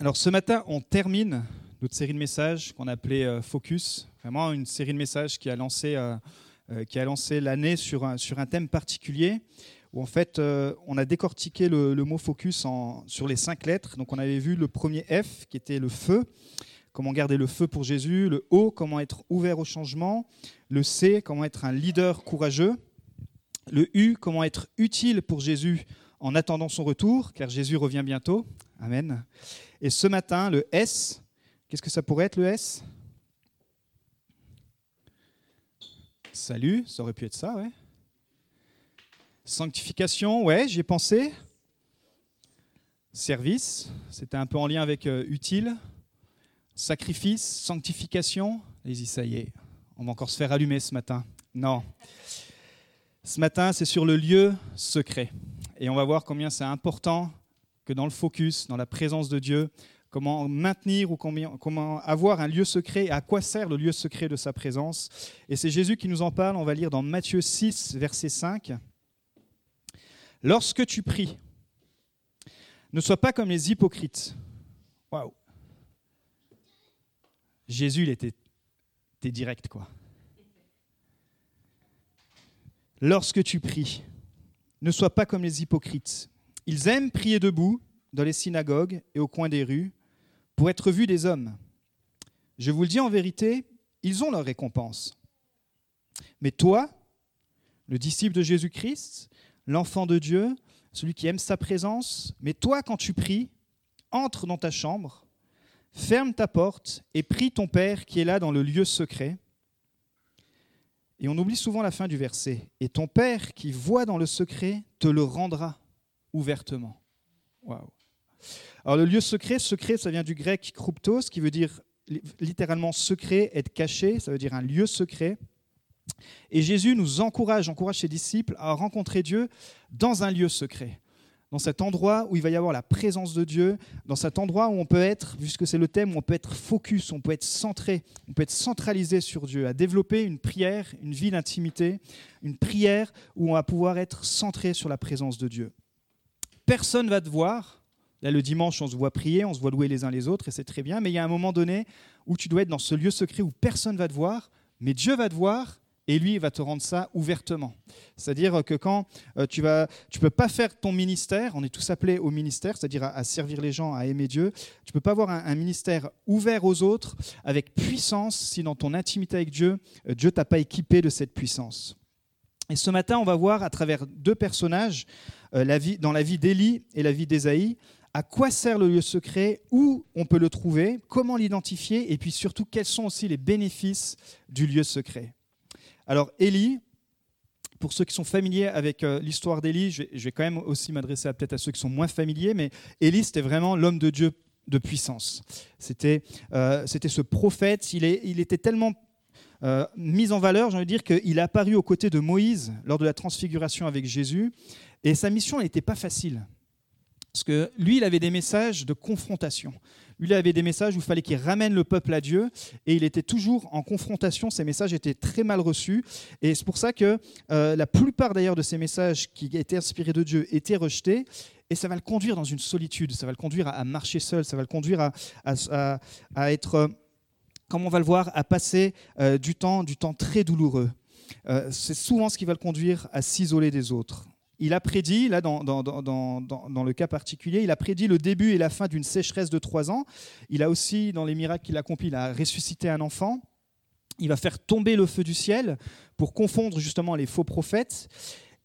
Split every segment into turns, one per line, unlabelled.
Alors ce matin, on termine notre série de messages qu'on a appelée euh, Focus, vraiment une série de messages qui a lancé, euh, euh, qui a lancé l'année sur un, sur un thème particulier, où en fait on a décortiqué le, mot focus sur les cinq lettres. Donc on avait vu le premier F qui était le feu, comment garder le feu pour Jésus, le O, comment être ouvert au changement, le C, comment être un leader courageux, le U, comment être utile pour Jésus en attendant son retour, car Jésus revient bientôt. Amen. Et ce matin, le S, qu'est-ce que ça pourrait être le S? Salut, ça aurait pu être ça, ouais. Sanctification, ouais, j'y ai pensé. Service, c'était un peu en lien avec euh, utile. Sacrifice, sanctification. Allez-y, ça y est, on va encore se faire allumer ce matin. Non. Ce matin, c'est sur le lieu secret. Et on va voir combien c'est important que dans le focus, dans la présence de Dieu, comment maintenir ou comment avoir un lieu secret et à quoi sert le lieu secret de sa présence. Et c'est Jésus qui nous en parle, on va lire dans Matthieu 6, verset 5. Lorsque tu pries, ne sois pas comme les hypocrites. Waouh! Jésus, il était, était direct, quoi. Lorsque tu pries, ne sois pas comme les hypocrites. Ils aiment prier debout dans les synagogues et au coin des rues pour être vus des hommes. Je vous le dis en vérité, ils ont leur récompense. Mais toi, le disciple de Jésus-Christ, l'enfant de Dieu, celui qui aime sa présence, mais toi, quand tu pries, entre dans ta chambre, ferme ta porte et prie ton Père qui est là dans le lieu secret. Et on oublie souvent la fin du verset. Et ton Père qui voit dans le secret te le rendra ouvertement. Waouh. Alors le lieu secret, secret, ça vient du grec kryptos, qui veut dire littéralement secret, être caché, ça veut dire un lieu secret. Et Jésus nous encourage, encourage ses disciples à rencontrer Dieu dans un lieu secret, dans cet endroit où il va y avoir la présence de Dieu, dans cet endroit où on peut être, puisque c'est le thème, où on peut être focus, on peut être centré, on peut être centralisé sur Dieu, à développer une prière, une vie d'intimité, une prière où on va pouvoir être centré sur la présence de Dieu. Personne va te voir, Là, le dimanche, on se voit prier, on se voit louer les uns les autres, et c'est très bien. Mais il y a un moment donné où tu dois être dans ce lieu secret où personne ne va te voir, mais Dieu va te voir, et lui, il va te rendre ça ouvertement. C'est-à-dire que quand euh, tu ne tu peux pas faire ton ministère, on est tous appelés au ministère, c'est-à-dire à, servir les gens, à aimer Dieu, tu peux pas avoir un, ministère ouvert aux autres, avec puissance, si dans ton intimité avec Dieu, euh, Dieu t'a pas équipé de cette puissance. Et ce matin, on va voir à travers deux personnages, euh, la vie, dans la vie d'Élie et la vie d'Ésaïe, à quoi sert le lieu secret, où on peut le trouver, comment l'identifier, et puis surtout quels sont aussi les bénéfices du lieu secret. Alors Élie, pour ceux qui sont familiers avec euh, l'histoire d'Élie, je, vais quand même aussi m'adresser peut-être à ceux qui sont moins familiers, mais Élie, c'était vraiment l'homme de Dieu de puissance. C'était euh, ce prophète, il, est, il était tellement euh, mis en valeur, j'ai envie de dire qu'il est apparu aux côtés de Moïse lors de la transfiguration avec Jésus, et sa mission n'était pas facile. Parce que lui, il avait des messages de confrontation. Lui, avait des messages où il fallait qu'il ramène le peuple à Dieu, et il était toujours en confrontation. Ces messages étaient très mal reçus, et c'est pour ça que euh, la plupart d'ailleurs de ces messages qui étaient inspirés de Dieu étaient rejetés, et ça va le conduire dans une solitude, ça va le conduire à, marcher seul, ça va le conduire à, être, comme on va le voir, à passer euh, du temps, du temps très douloureux. Euh, c'est souvent ce qui va le conduire à s'isoler des autres il a prédit, là dans, dans, le cas particulier, il a prédit le début et la fin d'une sécheresse de trois ans. Il a aussi, dans les miracles qu'il accomplit, il a ressuscité un enfant. Il va faire tomber le feu du ciel pour confondre justement les faux prophètes.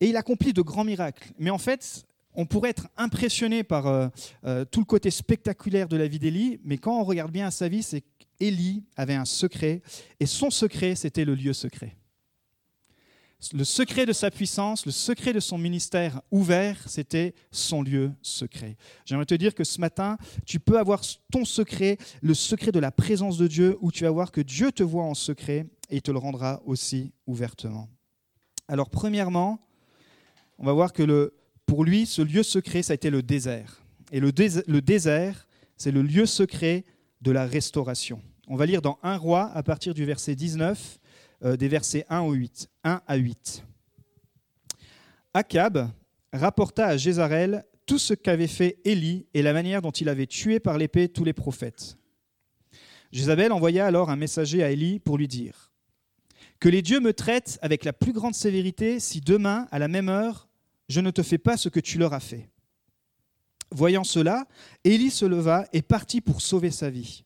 Et il accomplit de grands miracles. Mais en fait, on pourrait être impressionné par euh, euh, tout le côté spectaculaire de la vie d'Élie, mais quand on regarde bien sa vie, c'est qu'Élie avait un secret, et son secret, c'était le lieu secret. Le secret de sa puissance, le secret de son ministère ouvert, c'était son lieu secret. J'aimerais te dire que ce matin, tu peux avoir ton secret, le secret de la présence de Dieu, où tu vas voir que Dieu te voit en secret et te le rendra aussi ouvertement. Alors premièrement, on va voir que pour lui, ce lieu secret, ça a été le désert. Et le, le désert, c'est le lieu secret de la restauration. On va lire dans 1 roi à partir du verset 19 euh, des versets 1, 1 à 8. Akab rapporta à Jézarel tout ce qu'avait fait Élie et la manière dont il avait tué par l'épée tous les prophètes. Jézabel envoya alors un messager à Élie pour lui dire Que les dieux me traitent avec la plus grande sévérité si demain, à la même heure, je ne te fais pas ce que tu leur as fait. Voyant cela, Élie se leva et partit pour sauver sa vie.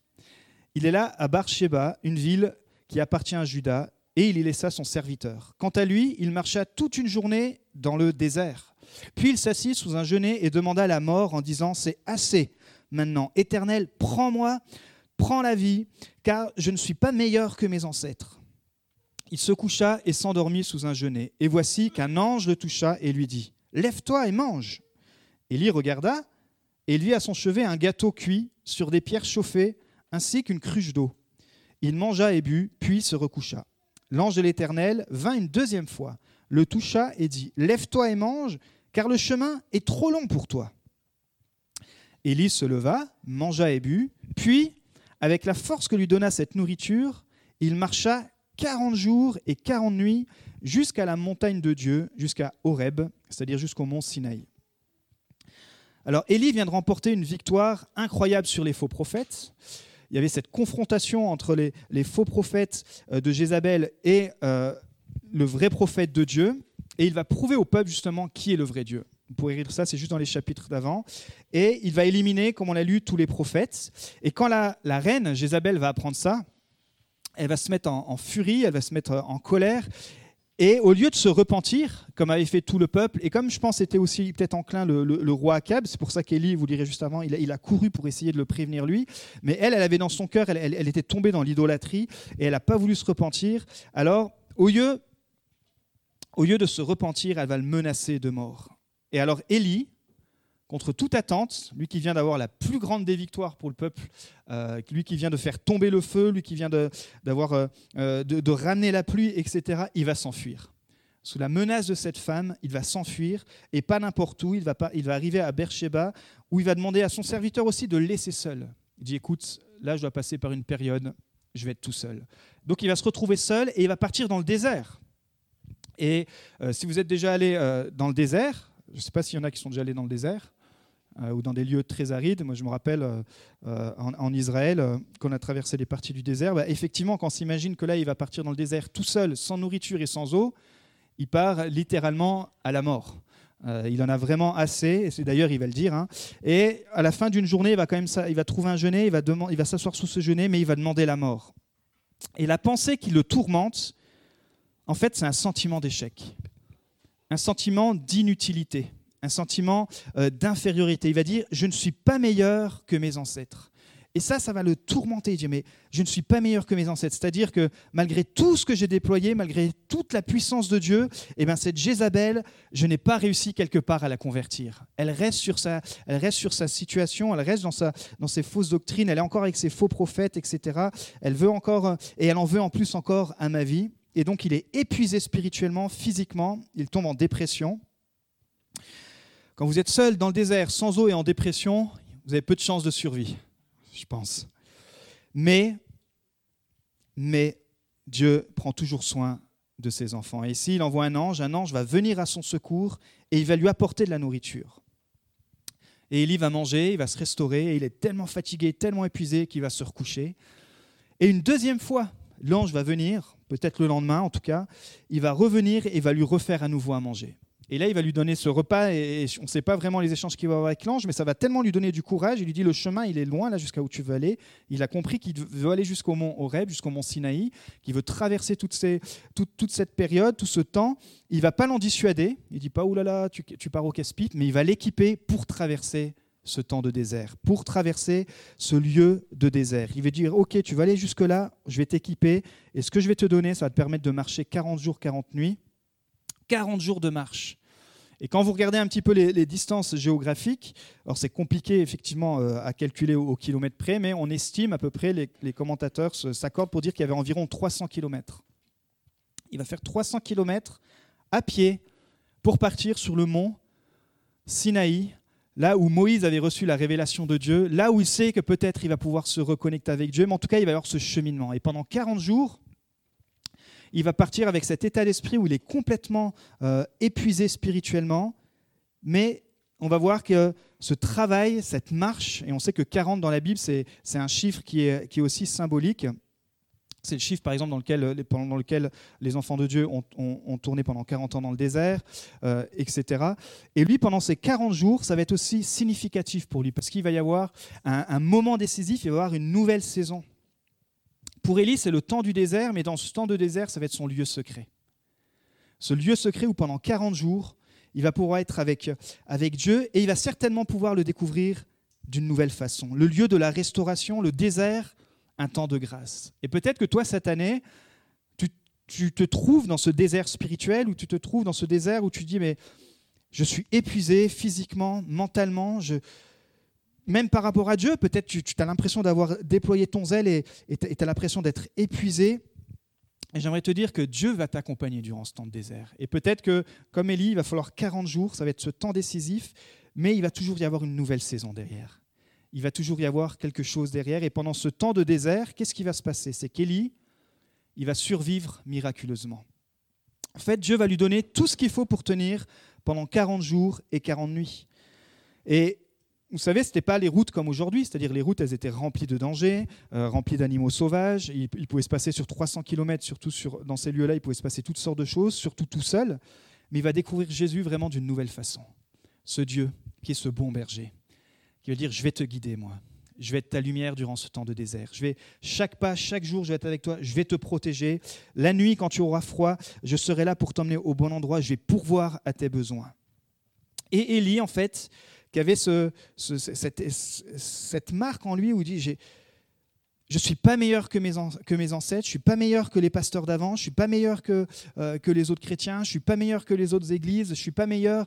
Il est là à Barsheba, une ville qui appartient à Juda, et il y laissa son serviteur. Quant à lui, il marcha toute une journée dans le désert. Puis il s'assit sous un genêt et demanda la mort en disant C'est assez maintenant, Éternel, prends-moi, prends la vie, car je ne suis pas meilleur que mes ancêtres. Il se coucha et s'endormit sous un genêt. Et voici qu'un ange le toucha et lui dit Lève-toi et mange. Élie regarda et il vit à son chevet un gâteau cuit sur des pierres chauffées, ainsi qu'une cruche d'eau. Il mangea et but, puis se recoucha. L'ange de l'Éternel vint une deuxième fois, le toucha et dit Lève-toi et mange, car le chemin est trop long pour toi. Élie se leva, mangea et but, puis, avec la force que lui donna cette nourriture, il marcha quarante jours et quarante nuits jusqu'à la montagne de Dieu, jusqu'à Horeb, c'est-à-dire jusqu'au mont Sinaï. Alors Élie vient de remporter une victoire incroyable sur les faux prophètes. Il y avait cette confrontation entre les, faux prophètes euh, de Jézabel et euh, le vrai prophète de Dieu. Et il va prouver au peuple justement qui est le vrai Dieu. Vous pourrez lire ça, c'est juste dans les chapitres d'avant. Et il va éliminer, comme on l'a lu, tous les prophètes. Et quand la, reine Jézabel va apprendre ça, elle va se mettre en, furie, elle va se mettre en colère, et au lieu de se repentir, comme avait fait tout le peuple, et comme je pense était aussi peut-être enclin le, roi Akab, c'est pour ça qu'Élie, vous direz juste avant, il a, couru pour essayer de le prévenir lui, mais elle, elle avait dans son cœur, elle, était tombée dans l'idolâtrie, et elle n'a pas voulu se repentir. Alors, au lieu, au lieu de se repentir, elle va le menacer de mort. Et alors Élie, contre toute attente, lui qui vient d'avoir la plus grande des victoires pour le peuple, euh, lui qui vient de faire tomber le feu, lui qui vient de, euh, euh, ramener la pluie, etc., il va s'enfuir. Sous la menace de cette femme, il va s'enfuir, et pas n'importe où, il va, arriver à Beersheba, où il va demander à son serviteur aussi de le laisser seul. Il dit, écoute, là je dois passer par une période, je vais être tout seul. Donc il va se retrouver seul, et il va partir dans le désert. Et si vous êtes déjà allé dans le désert, je ne sais pas s'il y en a qui sont déjà allés dans le désert, ou dans des lieux très arides. Moi, je me rappelle euh, euh, en, Israël, qu'on a traversé des parties du désert. Bah, effectivement, quand on s'imagine que là, il va partir dans le désert tout seul, sans nourriture et sans eau, il part littéralement à la mort. il en a vraiment assez, c'est d'ailleurs, il va le dire. Hein. Et à la fin d'une journée, il va quand même il va trouver un genêt, il va, il va s'asseoir sous ce genêt, mais il va demander la mort. Et la pensée qui le tourmente, en fait, c'est un sentiment d'échec, un sentiment d'inutilité un sentiment euh, d'infériorité. Il va dire, je ne suis pas meilleur que mes ancêtres. Et ça, ça va le tourmenter. Il dit, mais je ne suis pas meilleur que mes ancêtres. C'est-à-dire que malgré tout ce que j'ai déployé, malgré toute la puissance de Dieu, eh bien, cette Jézabel, je n'ai pas réussi quelque part à la convertir. Elle reste sur sa, elle reste sur sa situation, elle reste dans, sa, dans ses fausses doctrines, elle est encore avec ses faux prophètes, etc. Elle veut encore, et elle en veut en plus encore à ma vie. Et donc, il est épuisé spirituellement, physiquement, il tombe en dépression. Quand vous êtes seul dans le désert, sans eau et en dépression, vous avez peu de chances de survie, je pense. Mais, Dieu prend toujours soin de ses enfants. Et ici, il envoie un ange, un ange va venir à son secours et il va lui apporter de la nourriture. Et Élie va manger, il va se restaurer, et il est tellement fatigué, tellement épuisé qu'il va se recoucher. Et une deuxième fois, l'ange va venir, peut-être le lendemain en tout cas, il va revenir et va lui refaire à nouveau à manger. Et là, il va lui donner ce repas, et on ne sait pas vraiment les échanges qu'il va avoir avec l'ange, mais ça va tellement lui donner du courage. Il lui dit le chemin, il est loin, là, jusqu'à où tu veux aller. Il a compris qu'il veut aller jusqu'au mont Horeb, jusqu'au mont Sinaï, qu'il veut traverser toute, cette période, tout ce temps. Il va pas l'en dissuader. Il dit pas, oulala, là là, tu, tu pars au casse mais il va l'équiper pour traverser ce temps de désert, pour traverser ce lieu de désert. Il va dire, OK, tu vas aller jusque-là, je vais t'équiper, et ce que je vais te donner, ça va te permettre de marcher 40 jours, 40 nuits. 40 jours de marche. Et quand vous regardez un petit peu les, distances géographiques, alors c'est compliqué effectivement euh, à calculer au, kilomètre près, mais on estime à peu près, les, commentateurs s'accordent pour dire qu'il y avait environ 300 kilomètres. Il va faire 300 kilomètres à pied pour partir sur le mont Sinaï, là où Moïse avait reçu la révélation de Dieu, là où il sait que peut-être il va pouvoir se reconnecter avec Dieu, mais en tout cas il va y avoir ce cheminement. Et pendant 40 jours, il va partir avec cet état d'esprit où il est complètement euh, épuisé spirituellement, mais on va voir que ce travail, cette marche, et on sait que 40 dans la Bible, c'est un chiffre qui est, qui est aussi symbolique. C'est le chiffre, par exemple, dans lequel, pendant lequel les enfants de Dieu ont, tourné pendant 40 ans dans le désert, euh, etc. Et lui, pendant ces 40 jours, ça va être aussi significatif pour lui, parce qu'il va y avoir un, un, moment décisif, il va y avoir une nouvelle saison. Pour Élie, c'est le temps du désert, mais dans ce temps de désert, ça va être son lieu secret. Ce lieu secret où pendant 40 jours, il va pouvoir être avec, avec Dieu et il va certainement pouvoir le découvrir d'une nouvelle façon. Le lieu de la restauration, le désert, un temps de grâce. Et peut-être que toi, cette année, tu, tu, te trouves dans ce désert spirituel, ou tu te trouves dans ce désert où tu dis, mais je suis épuisé physiquement, mentalement, je, même par rapport à Dieu, peut-être tu, as l'impression d'avoir déployé ton zèle et tu as l'impression d'être épuisé. Et j'aimerais te dire que Dieu va t'accompagner durant ce temps de désert. Et peut-être que, comme Élie, il va falloir 40 jours, ça va être ce temps décisif, mais il va toujours y avoir une nouvelle saison derrière. Il va toujours y avoir quelque chose derrière. Et pendant ce temps de désert, qu'est-ce qui va se passer? C'est qu'Élie, il va survivre miraculeusement. En fait, Dieu va lui donner tout ce qu'il faut pour tenir pendant 40 jours et 40 nuits. Et vous savez, ce n'était pas les routes comme aujourd'hui, c'est-à-dire les routes, elles étaient remplies de dangers, euh, remplies d'animaux sauvages. Il, pouvait se passer sur 300 km, surtout sur, dans ces lieux-là, il pouvait se passer toutes sortes de choses, surtout tout seul. Mais il va découvrir Jésus vraiment d'une nouvelle façon. Ce Dieu qui est ce bon berger, qui veut dire Je vais te guider, moi. Je vais être ta lumière durant ce temps de désert. Je vais chaque pas, chaque jour, je vais être avec toi. Je vais te protéger. La nuit, quand tu auras froid, je serai là pour t'emmener au bon endroit. Je vais pourvoir à tes besoins. Et Élie, en fait, qui avait ce, cette, marque en lui où il dit Je ne suis pas meilleur que mes, que mes ancêtres, je ne suis pas meilleur que les pasteurs d'avant, je ne suis pas meilleur que, euh, que les autres chrétiens, je ne suis pas meilleur que les autres églises, je ne suis pas meilleur.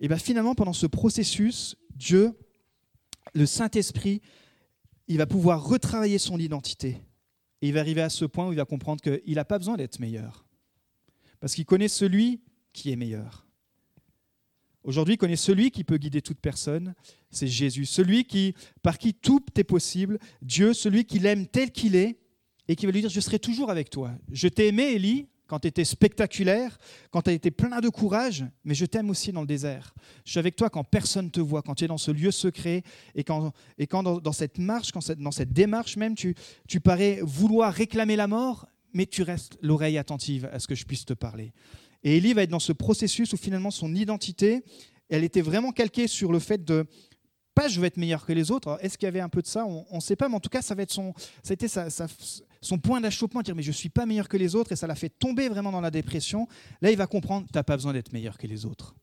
Et bien finalement, pendant ce processus, Dieu, le Saint-Esprit, il va pouvoir retravailler son identité. Et il va arriver à ce point où il va comprendre qu'il n'a pas besoin d'être meilleur. Parce qu'il connaît celui qui est meilleur. Aujourd'hui, connaît celui qui peut guider toute personne, c'est Jésus, celui qui, par qui tout est possible, Dieu, celui qui l'aime tel qu'il est, et qui va lui dire, je serai toujours avec toi. Je t'ai aimé, Élie, quand tu étais spectaculaire, quand tu été plein de courage, mais je t'aime aussi dans le désert. Je suis avec toi quand personne ne te voit, quand tu es dans ce lieu secret, et quand, et quand dans, cette marche, dans cette démarche même, tu, tu parais vouloir réclamer la mort, mais tu restes l'oreille attentive à ce que je puisse te parler. Et Élie va être dans ce processus où finalement son identité, elle était vraiment calquée sur le fait de pas je vais être meilleur que les autres. Est-ce qu'il y avait un peu de ça? On ne sait pas, mais en tout cas, ça va être son, ça a été son point d'achoppement, dire mais je suis pas meilleur que les autres, et ça l'a fait tomber vraiment dans la dépression. Là, il va comprendre, tu n'as pas besoin d'être meilleur que les autres.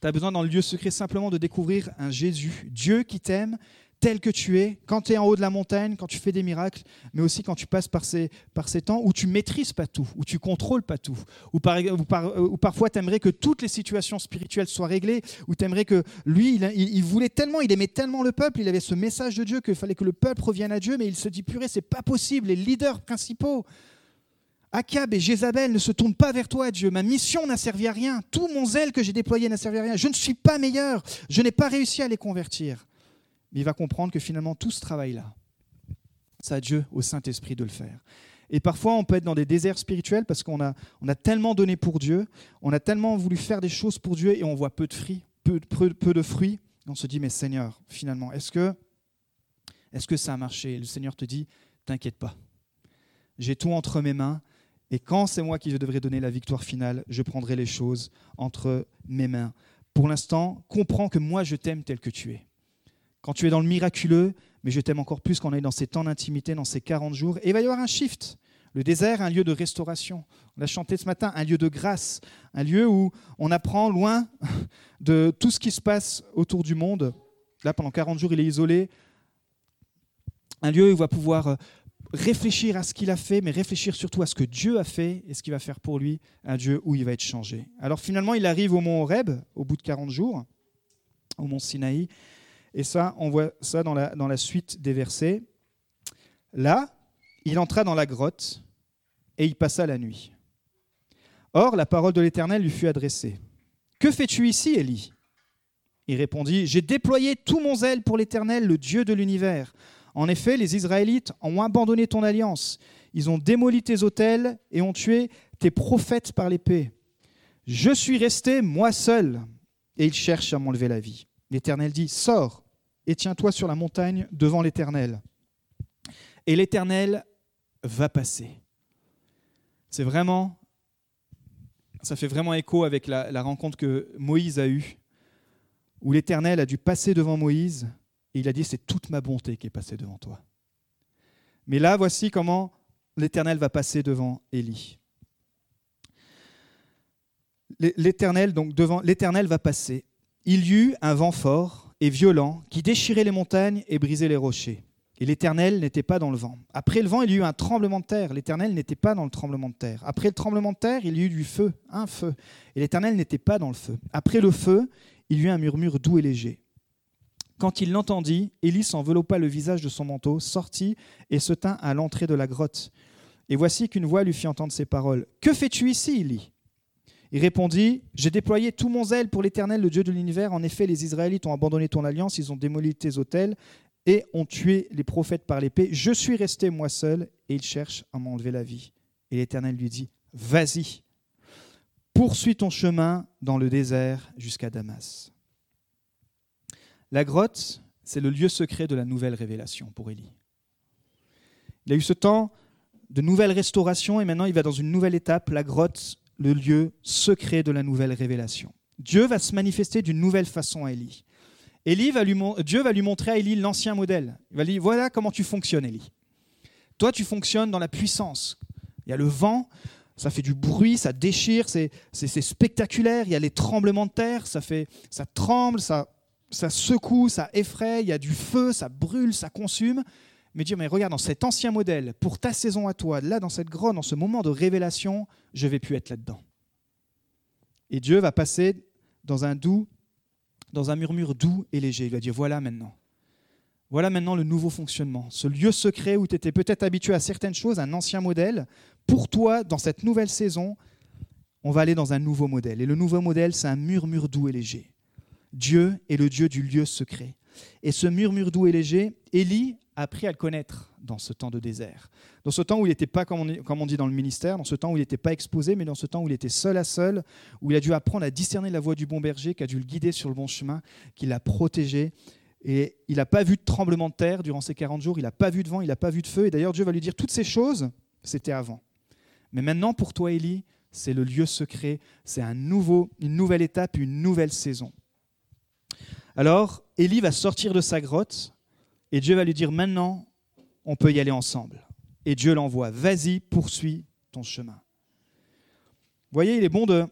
Tu as besoin dans le lieu secret simplement de découvrir un Jésus, Dieu qui t'aime, tel que tu es, quand tu es en haut de la montagne, quand tu fais des miracles, mais aussi quand tu passes par ces, par ces temps où tu maîtrises pas tout, où tu contrôles pas tout, où, par, euh, parfois tu aimerais que toutes les situations spirituelles soient réglées, où tu aimerais que lui, il, voulait tellement, il aimait tellement le peuple, il avait ce message de Dieu qu'il fallait que le peuple revienne à Dieu, mais il se dit, purée, c'est pas possible, les leaders principaux, Akab et Jézabel ne se tournent pas vers toi, Dieu. Ma mission n'a servi à rien. Tout mon zèle que j'ai déployé n'a servi à rien. Je ne suis pas meilleur. Je n'ai pas réussi à les convertir il va comprendre que finalement tout ce travail-là, c'est à Dieu, au Saint-Esprit de le faire. Et parfois, on peut être dans des déserts spirituels parce qu'on a, tellement donné pour Dieu, on a tellement voulu faire des choses pour Dieu et on voit peu de fruits, peu, de fruits. on se dit, mais Seigneur, finalement, est-ce que, est que ça a marché? Le Seigneur te dit, t'inquiète pas. J'ai tout entre mes mains et quand c'est moi qui devrais donner la victoire finale, je prendrai les choses entre mes mains. Pour l'instant, comprends que moi, je t'aime tel que tu es quand tu es dans le miraculeux, mais je t'aime encore plus quand on est dans ces temps d'intimité, dans ces 40 jours. Et il va y avoir un shift. Le désert, un lieu de restauration. On a chanté ce matin un lieu de grâce, un lieu où on apprend loin de tout ce qui se passe autour du monde. Là, pendant 40 jours, il est isolé. Un lieu où il va pouvoir euh, réfléchir à ce qu'il a fait, mais réfléchir surtout à ce que Dieu a fait et ce qu'il va faire pour lui, un Dieu où il va être changé. Alors finalement, il arrive au mont Horeb, au bout de 40 jours, au mont Sinaï, et ça, on voit ça dans la, suite des versets. Là, il entra dans la grotte et il passa la nuit. Or, la parole de l'Éternel lui fut adressée. Que fais-tu ici, Élie? Il répondit, J'ai déployé tout mon zèle pour l'Éternel, le Dieu de l'univers. En effet, les Israélites ont abandonné ton alliance. Ils ont démoli tes autels et ont tué tes prophètes par l'épée. Je suis resté, moi seul, et il cherche à m'enlever la vie. L'Éternel dit, sors et tiens-toi sur la montagne devant l'Éternel. Et l'Éternel va passer. C'est vraiment, ça fait vraiment écho avec la, rencontre que Moïse a eue, où l'Éternel a dû passer devant Moïse, et il a dit, c'est toute ma bonté qui est passée devant toi. Mais là, voici comment l'Éternel va passer devant Élie. L'Éternel, donc devant l'Éternel va passer. Il y eut un vent fort et violent qui déchirait les montagnes et brisait les rochers. Et l'Éternel n'était pas dans le vent. Après le vent, il y eut un tremblement de terre. L'Éternel n'était pas dans le tremblement de terre. Après le tremblement de terre, il y eut du feu, un feu. Et l'Éternel n'était pas dans le feu. Après le feu, il y eut un murmure doux et léger. Quand il l'entendit, Élie s'enveloppa le visage de son manteau, sortit et se tint à l'entrée de la grotte. Et voici qu'une voix lui fit entendre ces paroles. Que fais-tu ici, Élie? Il répondit, J'ai déployé tout mon zèle pour l'Éternel, le Dieu de l'univers. En effet, les Israélites ont abandonné ton alliance, ils ont démoli tes autels et ont tué les prophètes par l'épée. Je suis resté moi seul et ils cherchent à m'enlever la vie. Et l'Éternel lui dit, Vas-y, poursuis ton chemin dans le désert jusqu'à Damas. La grotte, c'est le lieu secret de la nouvelle révélation pour Élie. Il a eu ce temps de nouvelle restauration et maintenant il va dans une nouvelle étape, la grotte, le lieu secret de la nouvelle révélation. Dieu va se manifester d'une nouvelle façon à Élie. Élie va lui, Dieu va lui montrer à Élie l'ancien modèle. Il va lui dire, voilà comment tu fonctionnes, Élie. Toi, tu fonctionnes dans la puissance. Il y a le vent, ça fait du bruit, ça déchire, c'est spectaculaire. Il y a les tremblements de terre, ça, fait, ça tremble, ça, ça secoue, ça effraie, il y a du feu, ça brûle, ça consume. Mais Dieu, mais regarde, dans cet ancien modèle, pour ta saison à toi, là, dans cette grotte, dans ce moment de révélation, je vais plus être là-dedans. Et Dieu va passer dans un doux, dans un murmure doux et léger. Il va dire, voilà maintenant. Voilà maintenant le nouveau fonctionnement. Ce lieu secret où tu étais peut-être habitué à certaines choses, un ancien modèle. Pour toi, dans cette nouvelle saison, on va aller dans un nouveau modèle. Et le nouveau modèle, c'est un murmure doux et léger. Dieu est le Dieu du lieu secret. Et ce murmure doux et léger, Élie appris à le connaître dans ce temps de désert. Dans ce temps où il n'était pas, comme on, dit dans le ministère, dans ce temps où il n'était pas exposé, mais dans ce temps où il était seul à seul, où il a dû apprendre à discerner la voix du bon berger, qui a dû le guider sur le bon chemin, qui l'a protégé. Et il n'a pas vu de tremblement de terre durant ces 40 jours, il n'a pas vu de vent, il n'a pas vu de feu. Et d'ailleurs, Dieu va lui dire toutes ces choses, c'était avant. Mais maintenant, pour toi, Élie, c'est le lieu secret, c'est un nouveau, une nouvelle étape, une nouvelle saison. Alors, Élie va sortir de sa grotte et Dieu va lui dire maintenant, on peut y aller ensemble. Et Dieu l'envoie, vas-y, poursuis ton chemin. Vous voyez, il est bon de,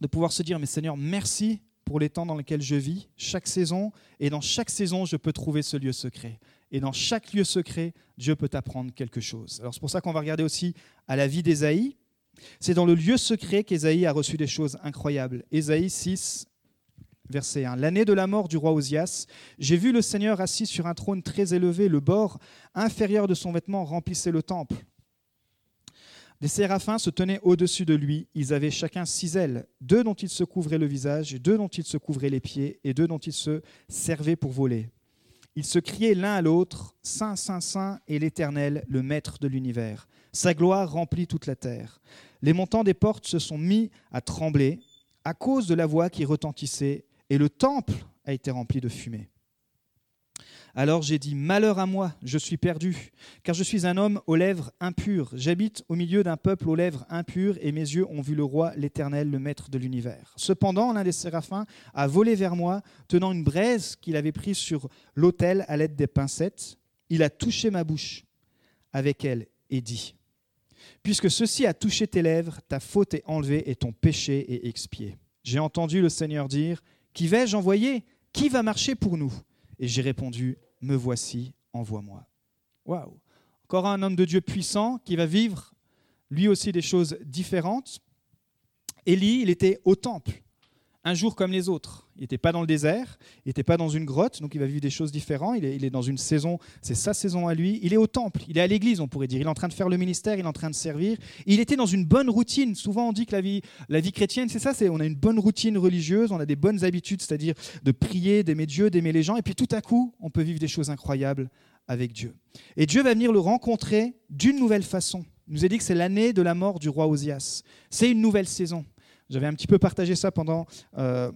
de pouvoir se dire, mais Seigneur, merci pour les temps dans lesquels je vis, chaque saison, et dans chaque saison, je peux trouver ce lieu secret. Et dans chaque lieu secret, Dieu peut apprendre quelque chose. Alors c'est pour ça qu'on va regarder aussi à la vie d'Ésaïe. C'est dans le lieu secret qu'Ésaïe a reçu des choses incroyables. Ésaïe 6, Verset 1. L'année de la mort du roi Osias, j'ai vu le Seigneur assis sur un trône très élevé, le bord inférieur de son vêtement remplissait le temple. Des séraphins se tenaient au-dessus de lui, ils avaient chacun six ailes, deux dont ils se couvraient le visage, deux dont ils se couvraient les pieds, et deux dont ils se servaient pour voler. Ils se criaient l'un à l'autre, Saint, Saint, Saint est l'Éternel, le Maître de l'univers. Sa gloire remplit toute la terre. Les montants des portes se sont mis à trembler à cause de la voix qui retentissait et le temple a été rempli de fumée. Alors j'ai dit, Malheur à moi, je suis perdu, car je suis un homme aux lèvres impures. J'habite au milieu d'un peuple aux lèvres impures, et mes yeux ont vu le roi, l'Éternel, le Maître de l'univers. Cependant, l'un des séraphins a volé vers moi, tenant une braise qu'il avait prise sur l'autel à l'aide des pincettes. Il a touché ma bouche avec elle et dit, Puisque ceci a touché tes lèvres, ta faute est enlevée et ton péché est expié. J'ai entendu le Seigneur dire, qui vais-je envoyer? Qui va marcher pour nous? Et j'ai répondu, Me voici, envoie-moi. Waouh Encore un homme de Dieu puissant qui va vivre lui aussi des choses différentes. Élie, il était au temple un jour comme les autres. Il n'était pas dans le désert, il n'était pas dans une grotte, donc il va vivre des choses différentes. Il est, dans une saison, c'est sa saison à lui. Il est au temple, il est à l'église, on pourrait dire. Il est en train de faire le ministère, il est en train de servir. Il était dans une bonne routine. Souvent, on dit que la vie, la vie chrétienne, c'est ça c'est on a une bonne routine religieuse, on a des bonnes habitudes, c'est-à-dire de prier, d'aimer Dieu, d'aimer les gens. Et puis tout à coup, on peut vivre des choses incroyables avec Dieu. Et Dieu va venir le rencontrer d'une nouvelle façon. Il nous a dit que c'est l'année de la mort du roi Osias. C'est une nouvelle saison. J'avais un petit peu partagé ça pendant, euh,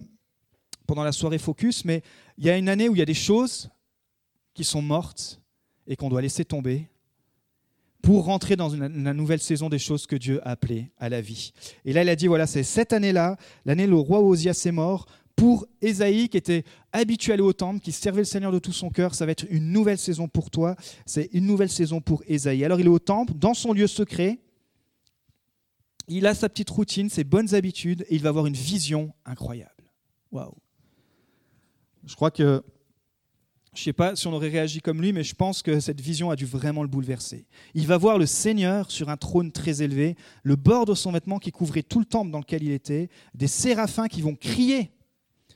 pendant la soirée Focus, mais il y a une année où il y a des choses qui sont mortes et qu'on doit laisser tomber pour rentrer dans une, la nouvelle saison des choses que Dieu a appelées à la vie. Et là, il a dit, voilà, c'est cette année-là, l'année où le roi Osias est mort, pour Ésaïe qui était habitué à aller au temple, qui servait le Seigneur de tout son cœur, ça va être une nouvelle saison pour toi, c'est une nouvelle saison pour Ésaïe. Alors il est au temple, dans son lieu secret, il a sa petite routine, ses bonnes habitudes, et il va avoir une vision incroyable. Waouh Je crois que je ne sais pas si on aurait réagi comme lui, mais je pense que cette vision a dû vraiment le bouleverser. Il va voir le Seigneur sur un trône très élevé, le bord de son vêtement qui couvrait tout le temple dans lequel il était, des séraphins qui vont crier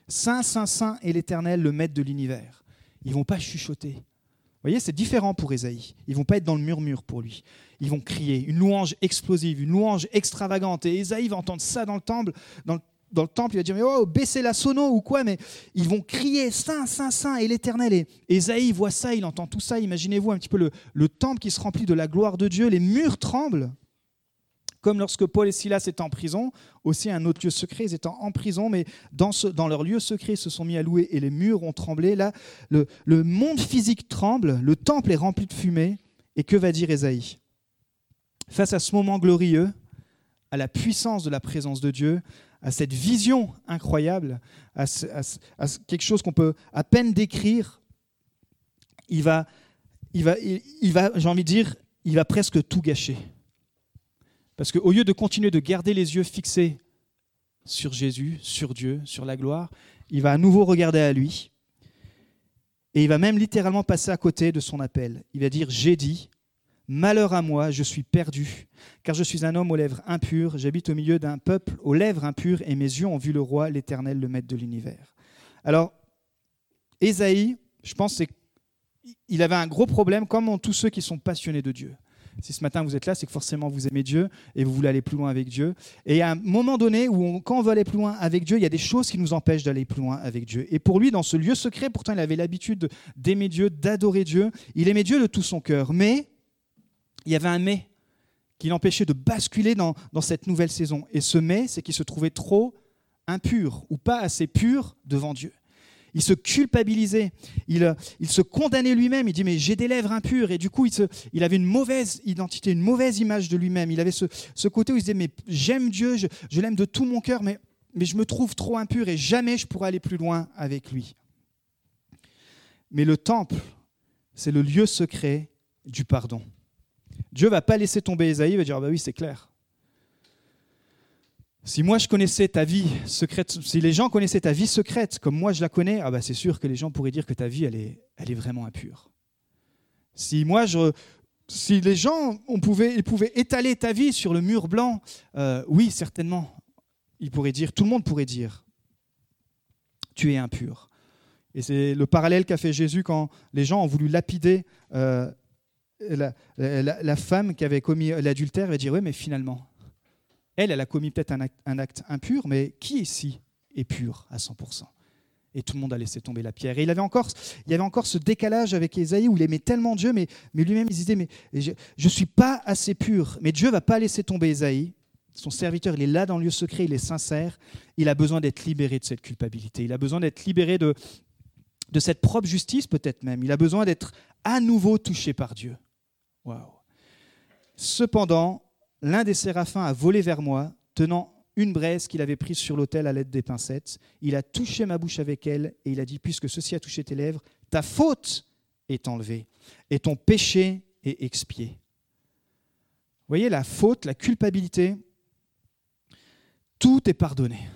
Saint, Saint, Saint est l'Éternel, le Maître de l'univers. Ils vont pas chuchoter. Vous voyez, c'est différent pour Ésaïe. Ils ne vont pas être dans le murmure pour lui. Ils vont crier une louange explosive, une louange extravagante. Et Ésaïe va entendre ça dans le temple, dans le temple, il va dire, mais oh, baissez la sono ou quoi, mais ils vont crier Saint, Saint, Saint et l'Éternel. Et Esaïe voit ça, il entend tout ça. Imaginez-vous un petit peu le, le, temple qui se remplit de la gloire de Dieu, les murs tremblent. Comme lorsque Paul et Silas étaient en prison, aussi un autre lieu secret, ils étaient en prison, mais dans, leur lieu secret, ils se sont mis à louer et les murs ont tremblé. Là, le monde physique tremble, le temple est rempli de fumée. Et que va dire Esaïe? Face à ce moment glorieux, à la puissance de la présence de Dieu, à cette vision incroyable, à, quelque chose qu'on peut à peine décrire, il va, il va, il, va j'ai envie de dire, il va presque tout gâcher. Parce qu'au lieu de continuer de garder les yeux fixés sur Jésus, sur Dieu, sur la gloire, il va à nouveau regarder à lui. Et il va même littéralement passer à côté de son appel. Il va dire, j'ai dit, Malheur à moi, je suis perdu, car je suis un homme aux lèvres impures, j'habite au milieu d'un peuple aux lèvres impures, et mes yeux ont vu le roi, l'Éternel, le Maître de l'univers. Alors, Ésaïe, je pense qu'il avait un gros problème, comme tous ceux qui sont passionnés de Dieu. Si ce matin vous êtes là, c'est que forcément vous aimez Dieu et vous voulez aller plus loin avec Dieu. Et à un moment donné où, quand on veut aller plus loin avec Dieu, il y a des choses qui nous empêchent d'aller plus loin avec Dieu. Et pour lui, dans ce lieu secret, pourtant il avait l'habitude d'aimer Dieu, d'adorer Dieu. Il aimait Dieu de tout son cœur. Mais il y avait un mais qui l'empêchait de basculer dans, cette nouvelle saison. Et ce mais, c'est qu'il se trouvait trop impur ou pas assez pur devant Dieu. Il se culpabilisait, il, se condamnait lui-même, il dit mais j'ai des lèvres impures et du coup il, avait une mauvaise identité, une mauvaise image de lui-même. Il avait ce, côté où il disait mais j'aime Dieu, je, l'aime de tout mon cœur, mais je me trouve trop impur et jamais je pourrai aller plus loin avec lui. Mais le temple, c'est le lieu secret du pardon. Dieu va pas laisser tomber Esaïe, il va dire, ah bah oui, c'est clair. Si moi je connaissais ta vie secrète, si les gens connaissaient ta vie secrète comme moi je la connais, ah bah c'est sûr que les gens pourraient dire que ta vie elle est, elle est vraiment impure. Si moi je, si les gens on pouvait, ils pouvaient étaler ta vie sur le mur blanc, euh, oui certainement, ils pourraient dire, tout le monde pourrait dire, tu es impur. Et c'est le parallèle qu'a fait Jésus quand les gens ont voulu lapider euh, la, femme qui avait commis l'adultère va dire, oui, mais finalement, elle, elle a commis peut-être un acte, impur, mais qui ici est pur à 100% et tout le monde a laissé tomber la pierre. Et il, avait encore, il y avait encore ce décalage avec Ésaïe où il aimait tellement Dieu, mais, mais lui-même il disait, mais je ne suis pas assez pur. Mais Dieu va pas laisser tomber Ésaïe. Son serviteur, il est là dans le lieu secret, il est sincère. Il a besoin d'être libéré de cette culpabilité. Il a besoin d'être libéré de, de cette propre justice peut-être même. Il a besoin d'être à nouveau touché par Dieu. Cependant, l'un des séraphins a volé vers moi, tenant une braise qu'il avait prise sur l'autel à l'aide des pincettes. Il a touché ma bouche avec elle et il a dit, puisque ceci a touché tes lèvres, ta faute est enlevée et ton péché est expié. Vous voyez, la faute, la culpabilité, tout est pardonné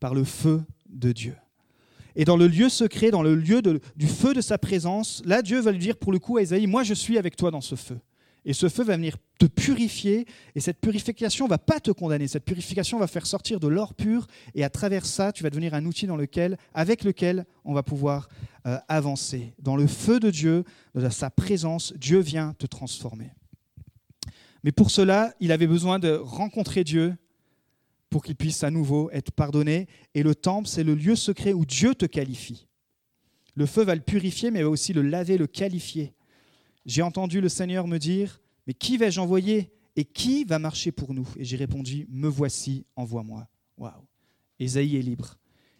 par le feu de Dieu. Et dans le lieu secret, dans le lieu du feu de sa présence, là, Dieu va lui dire pour le coup à Isaïe, moi je suis avec toi dans ce feu. Et ce feu va venir te purifier, et cette purification va pas te condamner, cette purification va faire sortir de l'or pur, et à travers ça, tu vas devenir un outil dans lequel, avec lequel on va pouvoir euh, avancer. Dans le feu de Dieu, dans sa présence, Dieu vient te transformer. Mais pour cela, il avait besoin de rencontrer Dieu pour qu'il puisse à nouveau être pardonné. Et le temple, c'est le lieu secret où Dieu te qualifie. Le feu va le purifier, mais va aussi le laver, le qualifier. J'ai entendu le Seigneur me dire, mais qui vais-je envoyer et qui va marcher pour nous? Et j'ai répondu, me voici, envoie-moi. Waouh Ésaïe est libre.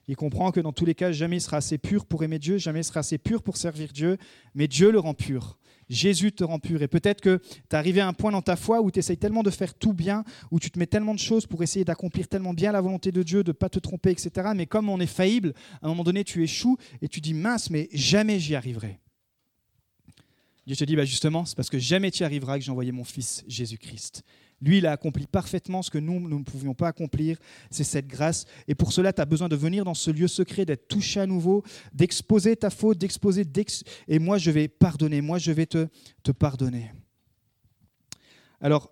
Il comprend que dans tous les cas, jamais il sera assez pur pour aimer Dieu, jamais il sera assez pur pour servir Dieu, mais Dieu le rend pur. Jésus te rend pur. Et peut-être que tu es arrivé à un point dans ta foi où tu essayes tellement de faire tout bien, où tu te mets tellement de choses pour essayer d'accomplir tellement bien la volonté de Dieu, de ne pas te tromper, etc. Mais comme on est faillible, à un moment donné, tu échoues et tu dis mince, mais jamais j'y arriverai. Dieu te dit, bah justement, c'est parce que jamais tu arriveras que j'ai envoyé mon Fils Jésus-Christ. Lui, il a accompli parfaitement ce que nous, nous ne pouvions pas accomplir. C'est cette grâce. Et pour cela, tu as besoin de venir dans ce lieu secret, d'être touché à nouveau, d'exposer ta faute, d'exposer. Et moi, je vais pardonner. Moi, je vais te, te pardonner. Alors,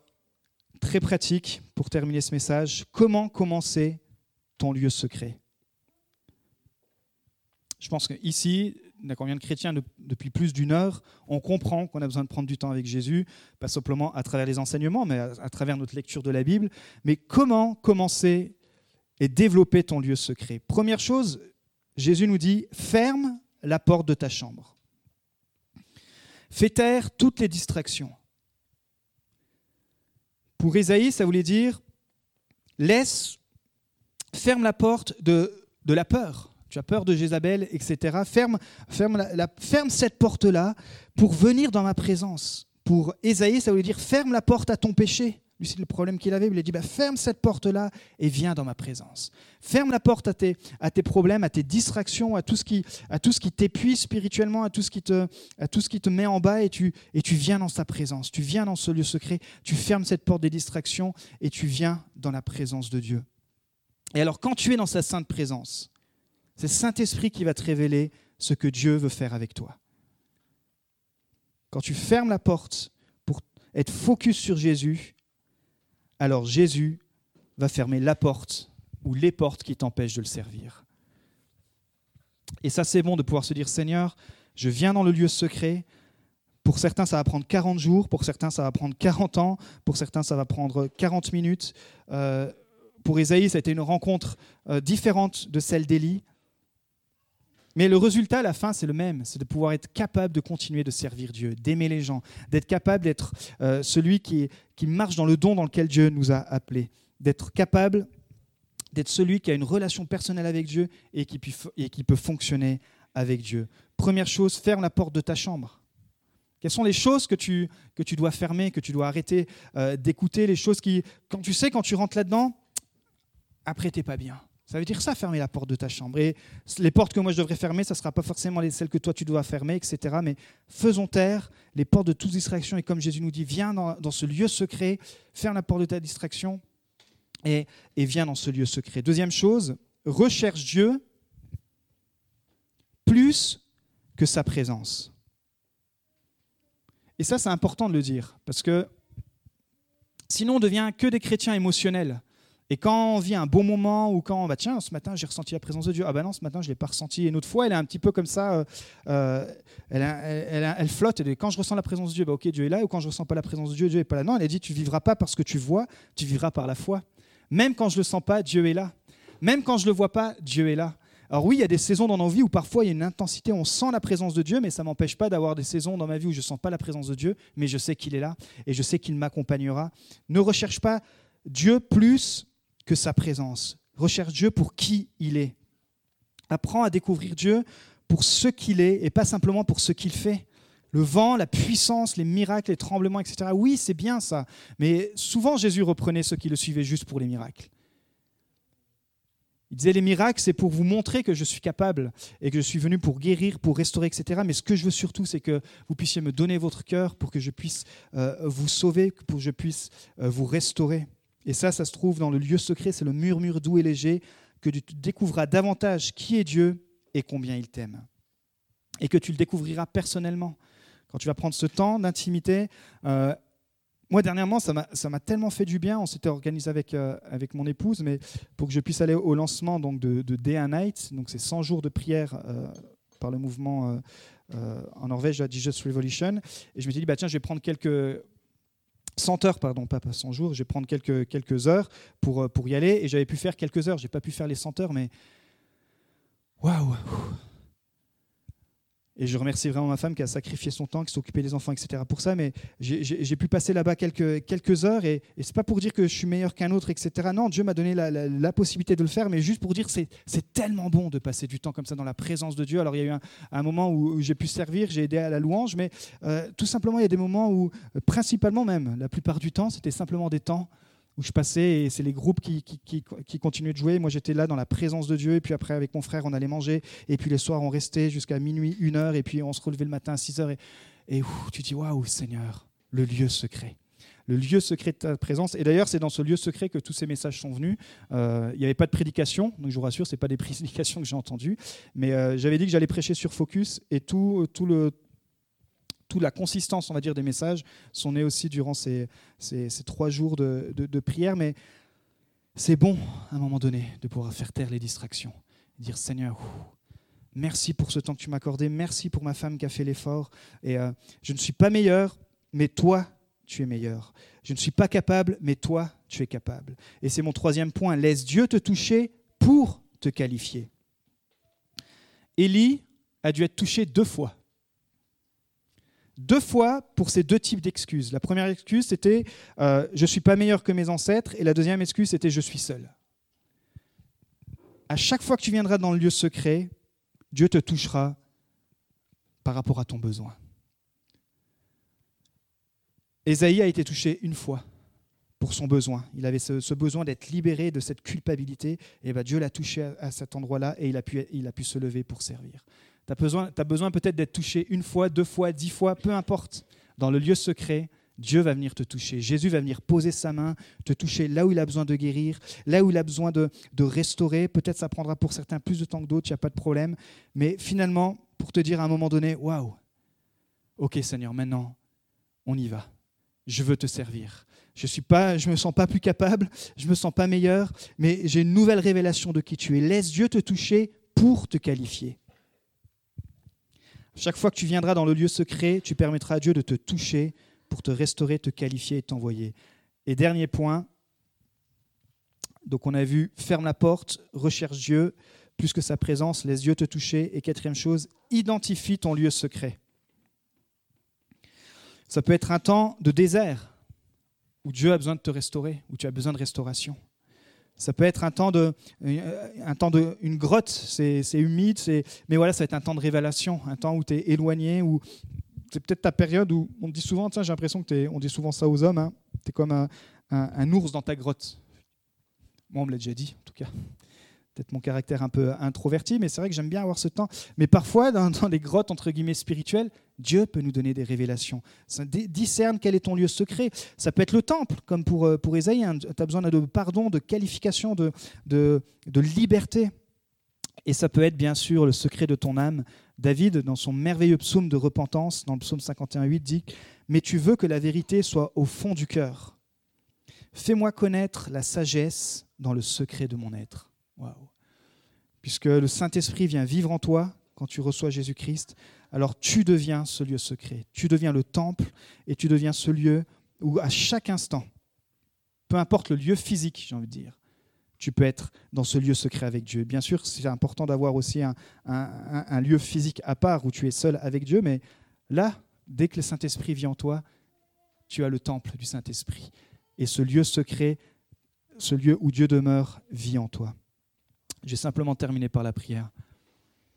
très pratique pour terminer ce message. Comment commencer ton lieu secret? Je pense qu'ici, combien de chrétiens depuis plus d'une heure, on comprend qu'on a besoin de prendre du temps avec Jésus, pas simplement à travers les enseignements, mais à, travers notre lecture de la Bible. Mais comment commencer et développer ton lieu secret? Première chose, Jésus nous dit, ferme la porte de ta chambre. Fais taire toutes les distractions. Pour Isaïe, ça voulait dire, laisse, ferme la porte de la peur tu as peur de Jézabel, etc. Ferme, ferme, la, ferme cette porte-là pour venir dans ma présence. Pour Ésaïe, ça voulait dire ferme la porte à ton péché. Lui, c'est le problème qu'il avait. Il a dit bah, ferme cette porte-là et viens dans ma présence. Ferme la porte à tes, à tes problèmes, à tes distractions, à tout ce qui, qui t'épuise spirituellement, à tout ce qui te, à tout ce qui te met en bas et tu, et tu viens dans sa présence. Tu viens dans ce lieu secret. Tu fermes cette porte des distractions et tu viens dans la présence de Dieu. Et alors, quand tu es dans sa sainte présence, c'est Saint-Esprit qui va te révéler ce que Dieu veut faire avec toi. Quand tu fermes la porte pour être focus sur Jésus, alors Jésus va fermer la porte ou les portes qui t'empêchent de le servir. Et ça, c'est bon de pouvoir se dire, Seigneur, je viens dans le lieu secret. Pour certains, ça va prendre 40 jours, pour certains, ça va prendre 40 ans, pour certains, ça va prendre 40 minutes. Euh, pour Isaïe, ça a été une rencontre euh, différente de celle d'Élie. Mais le résultat à la fin, c'est le même, c'est de pouvoir être capable de continuer de servir Dieu, d'aimer les gens, d'être capable d'être euh, celui qui, marche dans le don dans lequel Dieu nous a appelés, d'être capable d'être celui qui a une relation personnelle avec Dieu et qui, peut fonctionner avec Dieu. Première chose, ferme la porte de ta chambre. Quelles sont les choses que tu, dois fermer, que tu dois arrêter euh, d'écouter, les choses qui, quand tu sais, quand tu rentres là-dedans, après, tu n'es pas bien. Ça veut dire ça, fermer la porte de ta chambre. Et les portes que moi je devrais fermer, ça ne sera pas forcément celles que toi tu dois fermer, etc. Mais faisons taire les portes de toute distraction. Et comme Jésus nous dit, viens dans, ce lieu secret, ferme la porte de ta distraction et, et viens dans ce lieu secret. Deuxième chose, recherche Dieu plus que sa présence. Et ça, c'est important de le dire, parce que sinon on devient que des chrétiens émotionnels. Et quand on vit un bon moment ou quand, bah tiens, ce matin j'ai ressenti la présence de Dieu, ah ben non, ce matin je ne l'ai pas ressenti. Et une autre fois, elle est un petit peu comme ça, euh, euh, elle, elle, elle, flotte. Et quand je ressens la présence de Dieu, bah, ok, Dieu est là. Ou quand je ne ressens pas la présence de Dieu, Dieu n'est pas là. Non, elle a dit, tu vivras pas parce que tu vois, tu vivras par la foi. Même quand je ne le sens pas, Dieu est là. Même quand je ne le vois pas, Dieu est là. Alors oui, il y a des saisons dans nos vies où parfois il y a une intensité, on sent la présence de Dieu, mais ça ne m'empêche pas d'avoir des saisons dans ma vie où je ne sens pas la présence de Dieu, mais je sais qu'il est là et je sais qu'il m'accompagnera. Ne recherche pas Dieu plus que sa présence. Recherche Dieu pour qui il est. Apprends à découvrir Dieu pour ce qu'il est et pas simplement pour ce qu'il fait. Le vent, la puissance, les miracles, les tremblements, etc. Oui, c'est bien ça. Mais souvent, Jésus reprenait ceux qui le suivaient juste pour les miracles. Il disait les miracles, c'est pour vous montrer que je suis capable et que je suis venu pour guérir, pour restaurer, etc. Mais ce que je veux surtout, c'est que vous puissiez me donner votre cœur pour que je puisse euh, vous sauver, pour que je puisse euh, vous restaurer. Et ça, ça se trouve dans le lieu secret, c'est le murmure doux et léger, que tu découvriras davantage qui est Dieu et combien il t'aime. Et que tu le découvriras personnellement. Quand tu vas prendre ce temps d'intimité, euh, moi dernièrement, ça m'a tellement fait du bien, on s'était organisé avec, euh, avec mon épouse, mais pour que je puisse aller au lancement donc, de, Day and Night, donc c'est 100 jours de prière euh, par le mouvement en Norvège, à Jesus Revolution, et je me suis dit, bah, tiens, je vais prendre quelques 100 heures, pardon, pas 100 jours, je vais prendre quelques, quelques heures pour, euh, pour y aller, et j'avais pu faire quelques heures, j'ai pas pu faire les 100 heures, mais waouh Et je remercie vraiment ma femme qui a sacrifié son temps, qui s'est occupée des enfants, etc. pour ça. Mais j'ai pu passer là-bas quelques, heures. Et, et c'est pas pour dire que je suis meilleur qu'un autre, etc. Non, Dieu m'a donné la, possibilité de le faire, mais juste pour dire que c'est tellement bon de passer du temps comme ça dans la présence de Dieu. Alors il y a eu un, moment où, j'ai pu servir, j'ai aidé à la louange, mais euh, tout simplement, il y a des moments où, euh, principalement même, la plupart du temps, c'était simplement des temps où je passais et c'est les groupes qui, qui, continuaient de jouer. Moi, j'étais là dans la présence de Dieu et puis après, avec mon frère, on allait manger et puis les soirs, on restait jusqu'à minuit, une heure et puis on se relevait le matin à 6 heures et, et tu dis waouh, Seigneur, le lieu secret. Le lieu secret de ta présence. Et d'ailleurs, c'est dans ce lieu secret que tous ces messages sont venus. Euh, il n'y avait pas de prédication, donc je vous rassure, ce pas des prédications que j'ai entendues. Mais euh, j'avais dit que j'allais prêcher sur Focus et tout, tout le, la consistance, on va dire, des messages sont nés aussi durant ces, ces, trois jours de, de, prière. Mais c'est bon, à un moment donné, de pouvoir faire taire les distractions. Dire Seigneur, merci pour ce temps que tu m'as accordé, merci pour ma femme qui a fait l'effort. Et euh, je ne suis pas meilleur, mais toi, tu es meilleur. Je ne suis pas capable, mais toi, tu es capable. Et c'est mon troisième point. Laisse Dieu te toucher pour te qualifier. Élie a dû être touché deux fois deux fois pour ces deux types d'excuses. La première excuse, c'était euh, je ne suis pas meilleur que mes ancêtres, et la deuxième excuse, c'était je suis seul. À chaque fois que tu viendras dans le lieu secret, Dieu te touchera par rapport à ton besoin. Ésaïe a été touché une fois pour son besoin. Il avait ce, besoin d'être libéré de cette culpabilité, et ben Dieu l'a touché à, cet endroit-là, et il a, pu, il a pu se lever pour servir. Tu as besoin, peut-être d'être touché une fois, deux fois, dix fois, peu importe. Dans le lieu secret, Dieu va venir te toucher. Jésus va venir poser sa main, te toucher là où il a besoin de guérir, là où il a besoin de, restaurer. Peut-être ça prendra pour certains plus de temps que d'autres, il n'y a pas de problème. Mais finalement, pour te dire à un moment donné, waouh, ok Seigneur, maintenant, on y va. Je veux te servir. Je ne me sens pas plus capable, je me sens pas meilleur, mais j'ai une nouvelle révélation de qui tu es. Laisse Dieu te toucher pour te qualifier. Chaque fois que tu viendras dans le lieu secret, tu permettras à Dieu de te toucher pour te restaurer, te qualifier et t'envoyer. Et dernier point, donc on a vu, ferme la porte, recherche Dieu, plus que sa présence, laisse Dieu te toucher. Et quatrième chose, identifie ton lieu secret. Ça peut être un temps de désert, où Dieu a besoin de te restaurer, où tu as besoin de restauration. Ça peut être un temps de, euh, un temps de, une grotte, c'est humide, mais voilà, ça va être un temps de révélation, un temps où tu es éloigné, où c'est peut-être ta période où on dit souvent, j'ai l'impression que es, on dit souvent ça aux hommes, hein, tu es comme un, un, ours dans ta grotte. Moi, on me l'a déjà dit, en tout cas peut-être mon caractère un peu introverti, mais c'est vrai que j'aime bien avoir ce temps. Mais parfois, dans, les grottes, entre guillemets, spirituelles, Dieu peut nous donner des révélations. Ça discerne quel est ton lieu secret. Ça peut être le temple, comme pour, euh, pour Ésaïe. Hein. Tu as besoin de pardon, de qualification, de, de, de liberté. Et ça peut être bien sûr le secret de ton âme. David, dans son merveilleux psaume de repentance, dans le psaume 51.8, dit Mais tu veux que la vérité soit au fond du cœur. Fais-moi connaître la sagesse dans le secret de mon être. Puisque le Saint-Esprit vient vivre en toi quand tu reçois Jésus-Christ, alors tu deviens ce lieu secret. Tu deviens le temple et tu deviens ce lieu où à chaque instant, peu importe le lieu physique, j'ai envie de dire, tu peux être dans ce lieu secret avec Dieu. Bien sûr, c'est important d'avoir aussi un, lieu physique à part où tu es seul avec Dieu, mais là, dès que le Saint-Esprit vient en toi, tu as le temple du Saint-Esprit. Et ce lieu secret, ce lieu où Dieu demeure, vit en toi. J'ai simplement terminé par la prière.